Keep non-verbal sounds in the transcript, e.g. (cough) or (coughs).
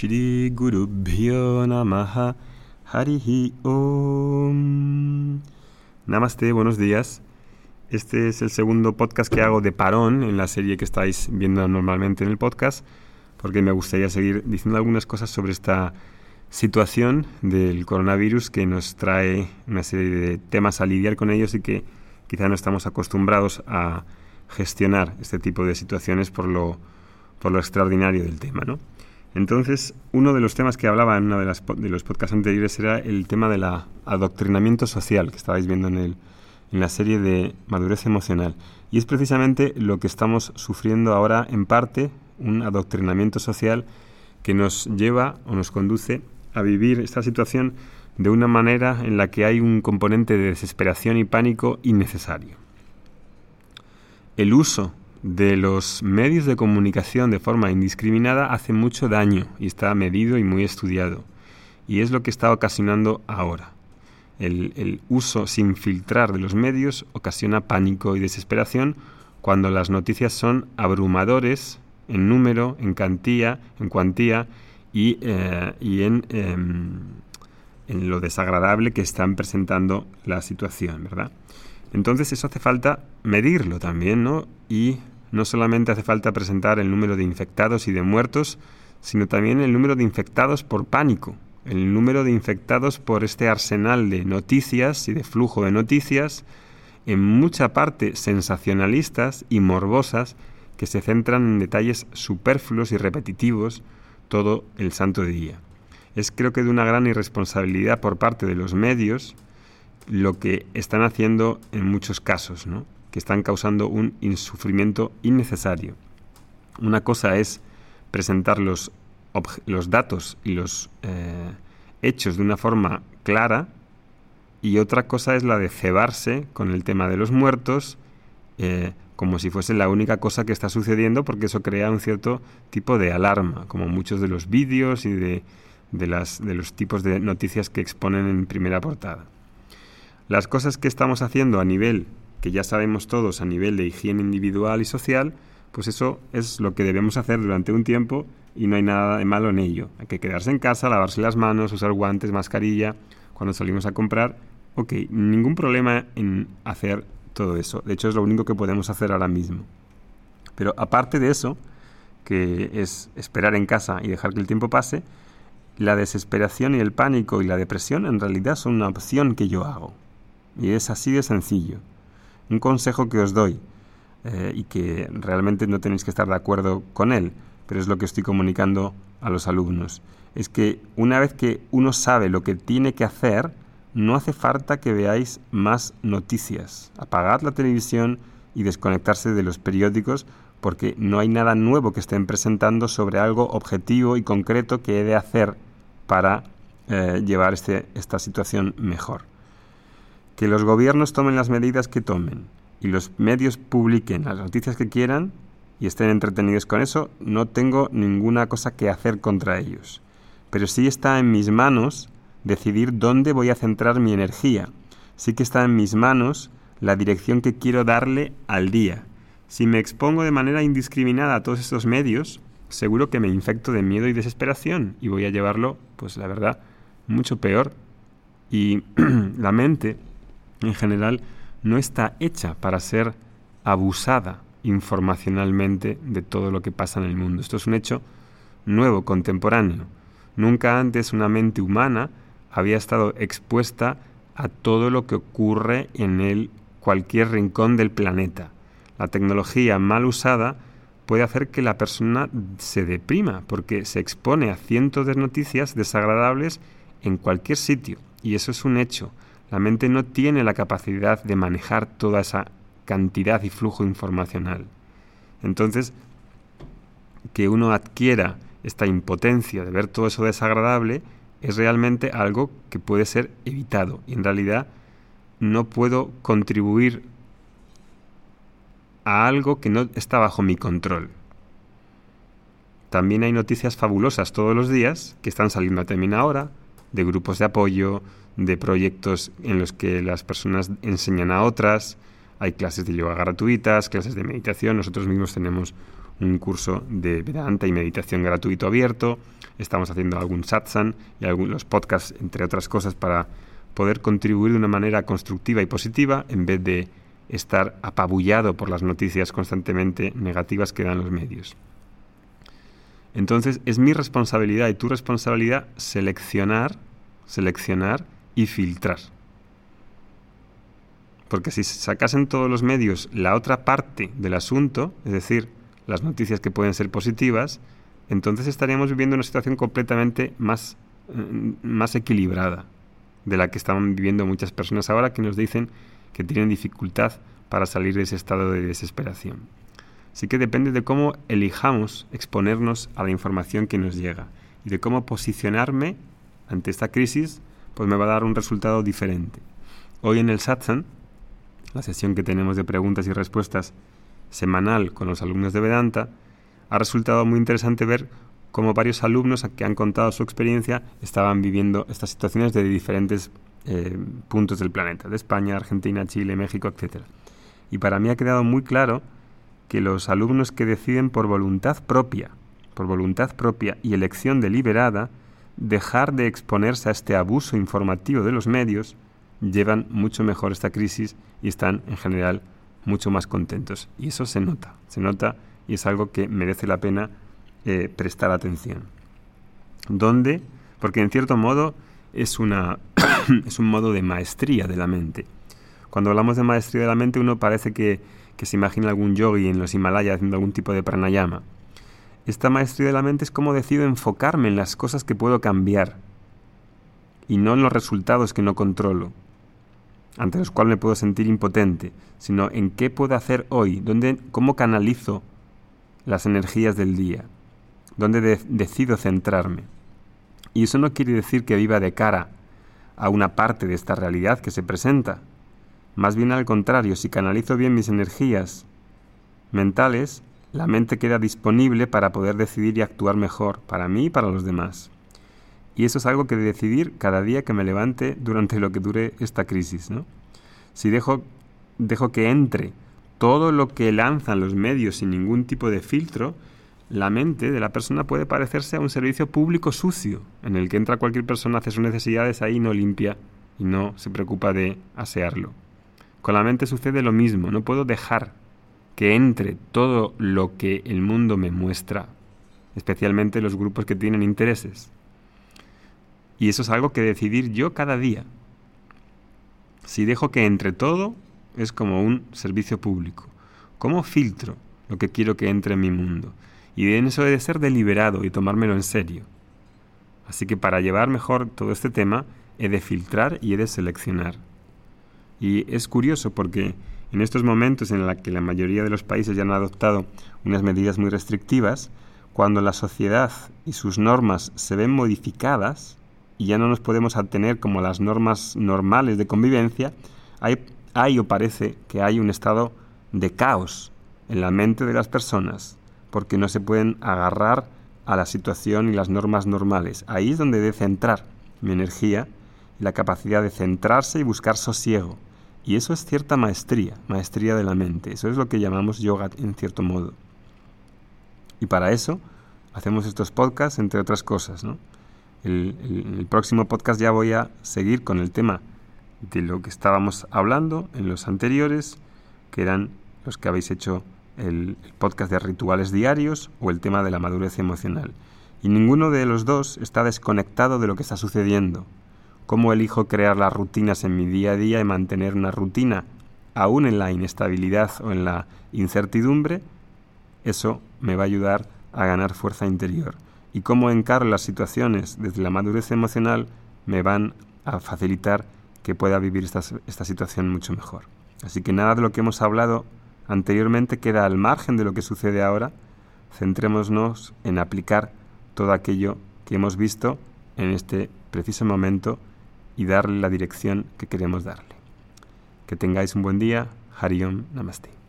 Shri Guru Bhyo Namaha Harihi Om. Namaste, buenos días. Este es el segundo podcast que hago de parón en la serie que estáis viendo normalmente en el podcast, porque me gustaría seguir diciendo algunas cosas sobre esta situación del coronavirus que nos trae una serie de temas a lidiar con ellos y que quizá no estamos acostumbrados a gestionar este tipo de situaciones por lo, por lo extraordinario del tema. ¿no? Entonces, uno de los temas que hablaba en uno de, de los podcasts anteriores era el tema del adoctrinamiento social que estabais viendo en la serie de madurez emocional. Y es precisamente lo que estamos sufriendo ahora en parte, un adoctrinamiento social que nos lleva o nos conduce a vivir esta situación de una manera en la que hay un componente de desesperación y pánico innecesario. El uso de los medios de comunicación de forma indiscriminada hace mucho daño y está medido y muy estudiado. Y es lo que está ocasionando ahora. El, uso sin filtrar de los medios ocasiona pánico y desesperación cuando las noticias son abrumadores en número, en cantidad, en cuantía y, eh, en, em, en lo desagradable que están presentando la situación, ¿verdad? Entonces eso hace falta medirlo también, ¿no? Y no solamente hace falta presentar el número de infectados y de muertos, sino también el número de infectados por pánico, el número de infectados por este arsenal de noticias y de flujo de noticias, en mucha parte sensacionalistas y morbosas, que se centran en detalles superfluos y repetitivos todo el santo día. Es creo que de una gran irresponsabilidad por parte de los medios lo que están haciendo en muchos casos, ¿no? que están causando un insufrimiento innecesario. Una cosa es presentar los, los datos y los eh, hechos de una forma clara y otra cosa es la de cebarse con el tema de los muertos eh, como si fuese la única cosa que está sucediendo porque eso crea un cierto tipo de alarma, como muchos de los vídeos y de, los tipos de noticias que exponen en primera portada. Las cosas que estamos haciendo a nivel que ya sabemos todos a nivel de higiene individual y social, pues eso es lo que debemos hacer durante un tiempo y no hay nada de malo en ello. Hay que quedarse en casa, lavarse las manos, usar guantes, mascarilla, cuando salimos a comprar. Ok, ningún problema en hacer todo eso. De hecho, es lo único que podemos hacer ahora mismo. Pero aparte de eso, que es esperar en casa y dejar que el tiempo pase, la desesperación y el pánico y la depresión en realidad son una opción que yo hago. Y es así de sencillo. Un consejo que os doy eh, y que realmente no tenéis que estar de acuerdo con él, pero es lo que estoy comunicando a los alumnos, es que una vez que uno sabe lo que tiene que hacer, no hace falta que veáis más noticias. Apagad la televisión y desconectarse de los periódicos porque no hay nada nuevo que estén presentando sobre algo objetivo y concreto que he de hacer para eh, llevar este, esta situación mejor que los gobiernos tomen las medidas que tomen y los medios publiquen las noticias que quieran y estén entretenidos con eso, no tengo ninguna cosa que hacer contra ellos. Pero sí está en mis manos decidir dónde voy a centrar mi energía. Sí que está en mis manos la dirección que quiero darle al día. Si me expongo de manera indiscriminada a todos estos medios, seguro que me infecto de miedo y desesperación y voy a llevarlo, pues la verdad, mucho peor. Y (clears throat) la mente en general no está hecha para ser abusada informacionalmente de todo lo que pasa en el mundo. Esto es un hecho nuevo, contemporáneo. Nunca antes una mente humana había estado expuesta a todo lo que ocurre en el cualquier rincón del planeta. La tecnología mal usada puede hacer que la persona se deprima porque se expone a cientos de noticias desagradables en cualquier sitio. Y eso es un hecho. La mente no tiene la capacidad de manejar toda esa cantidad y flujo informacional. Entonces, que uno adquiera esta impotencia de ver todo eso desagradable es realmente algo que puede ser evitado. Y en realidad no puedo contribuir a algo que no está bajo mi control. También hay noticias fabulosas todos los días que están saliendo a determinada hora, de grupos de apoyo, de proyectos en los que las personas enseñan a otras, hay clases de yoga gratuitas, clases de meditación, nosotros mismos tenemos un curso de Vedanta y meditación gratuito abierto, estamos haciendo algún satsang y algunos podcasts, entre otras cosas, para poder contribuir de una manera constructiva y positiva en vez de estar apabullado por las noticias constantemente negativas que dan los medios. Entonces es mi responsabilidad y tu responsabilidad seleccionar, seleccionar y filtrar. Porque si sacasen todos los medios la otra parte del asunto, es decir, las noticias que pueden ser positivas, entonces estaríamos viviendo una situación completamente más, mm, más equilibrada de la que están viviendo muchas personas ahora que nos dicen que tienen dificultad para salir de ese estado de desesperación. Así que depende de cómo elijamos exponernos a la información que nos llega y de cómo posicionarme ante esta crisis, pues me va a dar un resultado diferente. Hoy en el satsang, la sesión que tenemos de preguntas y respuestas semanal con los alumnos de Vedanta, ha resultado muy interesante ver cómo varios alumnos que han contado su experiencia estaban viviendo estas situaciones de diferentes eh, puntos del planeta, de España, Argentina, Chile, México, etc. Y para mí ha quedado muy claro que los alumnos que deciden por voluntad propia, por voluntad propia y elección deliberada, dejar de exponerse a este abuso informativo de los medios, llevan mucho mejor esta crisis y están en general mucho más contentos. Y eso se nota, se nota y es algo que merece la pena eh, prestar atención. ¿Dónde? Porque en cierto modo es, una (coughs) es un modo de maestría de la mente. Cuando hablamos de maestría de la mente uno parece que, que se imagina algún yogi en los Himalayas haciendo algún tipo de pranayama. Esta maestría de la mente es cómo decido enfocarme en las cosas que puedo cambiar y no en los resultados que no controlo ante los cuales me puedo sentir impotente, sino en qué puedo hacer hoy, dónde, cómo canalizo las energías del día, dónde decido centrarme. Y eso no quiere decir que viva de cara a una parte de esta realidad que se presenta. Más bien al contrario, si canalizo bien mis energías mentales, la mente queda disponible para poder decidir y actuar mejor para mí y para los demás. Y eso es algo que de decidir cada día que me levante durante lo que dure esta crisis. ¿no? Si dejo, dejo que entre todo lo que lanzan los medios sin ningún tipo de filtro, la mente de la persona puede parecerse a un servicio público sucio, en el que entra cualquier persona, hace sus necesidades ahí, no limpia y no se preocupa de asearlo. Con la mente sucede lo mismo, no puedo dejar que entre todo lo que el mundo me muestra, especialmente los grupos que tienen intereses. Y eso es algo que decidir yo cada día. Si dejo que entre todo, es como un servicio público. ¿Cómo filtro lo que quiero que entre en mi mundo? Y en eso he de ser deliberado y tomármelo en serio. Así que para llevar mejor todo este tema, he de filtrar y he de seleccionar. Y es curioso porque en estos momentos en los que la mayoría de los países ya han adoptado unas medidas muy restrictivas, cuando la sociedad y sus normas se ven modificadas, y ya no nos podemos atener como las normas normales de convivencia, hay, hay o parece que hay un estado de caos en la mente de las personas, porque no se pueden agarrar a la situación y las normas normales. Ahí es donde debe centrar mi energía y la capacidad de centrarse y buscar sosiego. Y eso es cierta maestría, maestría de la mente. Eso es lo que llamamos yoga en cierto modo. Y para eso hacemos estos podcasts, entre otras cosas, ¿no? El, el, próximo podcast ya voy a seguir con el tema de lo que estábamos hablando en los anteriores, que eran los que habéis hecho el, el, podcast de rituales diarios o el tema de la madurez emocional. Y ninguno de los dos está desconectado de lo que está sucediendo. ¿Cómo elijo crear las rutinas en mi día a día y mantener una rutina aún en la inestabilidad o en la incertidumbre? Eso me va a ayudar a ganar fuerza interior y cómo encaro las situaciones desde la madurez emocional me van a facilitar que pueda vivir esta, esta situación mucho mejor. Así que nada de lo que hemos hablado anteriormente queda al margen de lo que sucede ahora. Centrémonos en aplicar todo aquello que hemos visto en este preciso momento y darle la dirección que queremos darle. Que tengáis un buen día. Hariom Namaste.